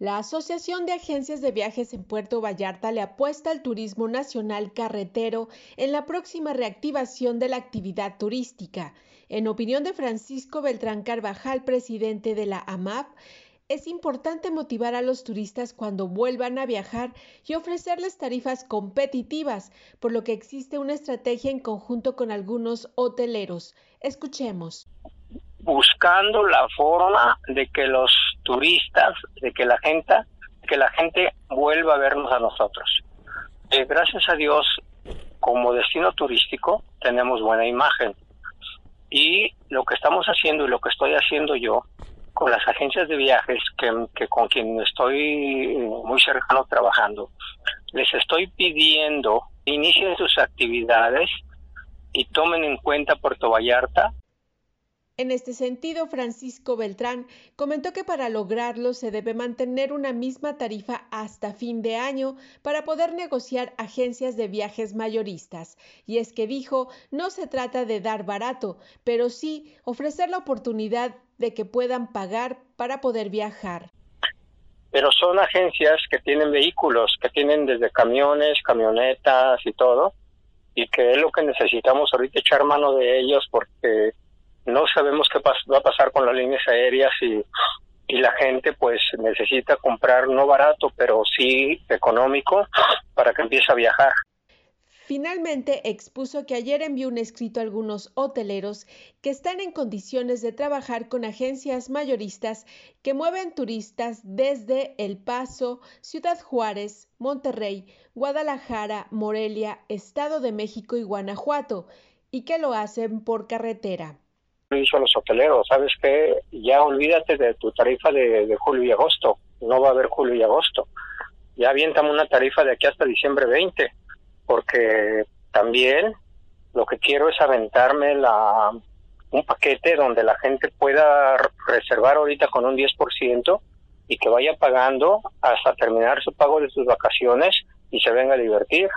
La Asociación de Agencias de Viajes en Puerto Vallarta le apuesta al turismo nacional carretero en la próxima reactivación de la actividad turística. En opinión de Francisco Beltrán Carvajal, presidente de la AMAP, es importante motivar a los turistas cuando vuelvan a viajar y ofrecerles tarifas competitivas, por lo que existe una estrategia en conjunto con algunos hoteleros. Escuchemos buscando la forma de que los turistas, de que la gente, que la gente vuelva a vernos a nosotros. Eh, gracias a Dios, como destino turístico, tenemos buena imagen. Y lo que estamos haciendo y lo que estoy haciendo yo con las agencias de viajes que, que con quien estoy muy cercano trabajando, les estoy pidiendo inicien sus actividades y tomen en cuenta Puerto Vallarta en este sentido, Francisco Beltrán comentó que para lograrlo se debe mantener una misma tarifa hasta fin de año para poder negociar agencias de viajes mayoristas. Y es que dijo, no se trata de dar barato, pero sí ofrecer la oportunidad de que puedan pagar para poder viajar. Pero son agencias que tienen vehículos, que tienen desde camiones, camionetas y todo, y que es lo que necesitamos ahorita echar mano de ellos porque no sabemos qué va a pasar con las líneas aéreas y, y la gente pues necesita comprar no barato, pero sí económico para que empiece a viajar. Finalmente expuso que ayer envió un escrito a algunos hoteleros que están en condiciones de trabajar con agencias mayoristas que mueven turistas desde El Paso, Ciudad Juárez, Monterrey, Guadalajara, Morelia, Estado de México y Guanajuato, y que lo hacen por carretera dicho a los hoteleros, ¿sabes qué? Ya olvídate de tu tarifa de, julio y agosto, no va a haber julio y agosto. Ya aviéntame una tarifa de aquí hasta diciembre 20, porque también lo que quiero es aventarme la un paquete donde la gente pueda reservar ahorita con un 10% y que vaya pagando hasta terminar su pago de sus vacaciones y se venga a divertir.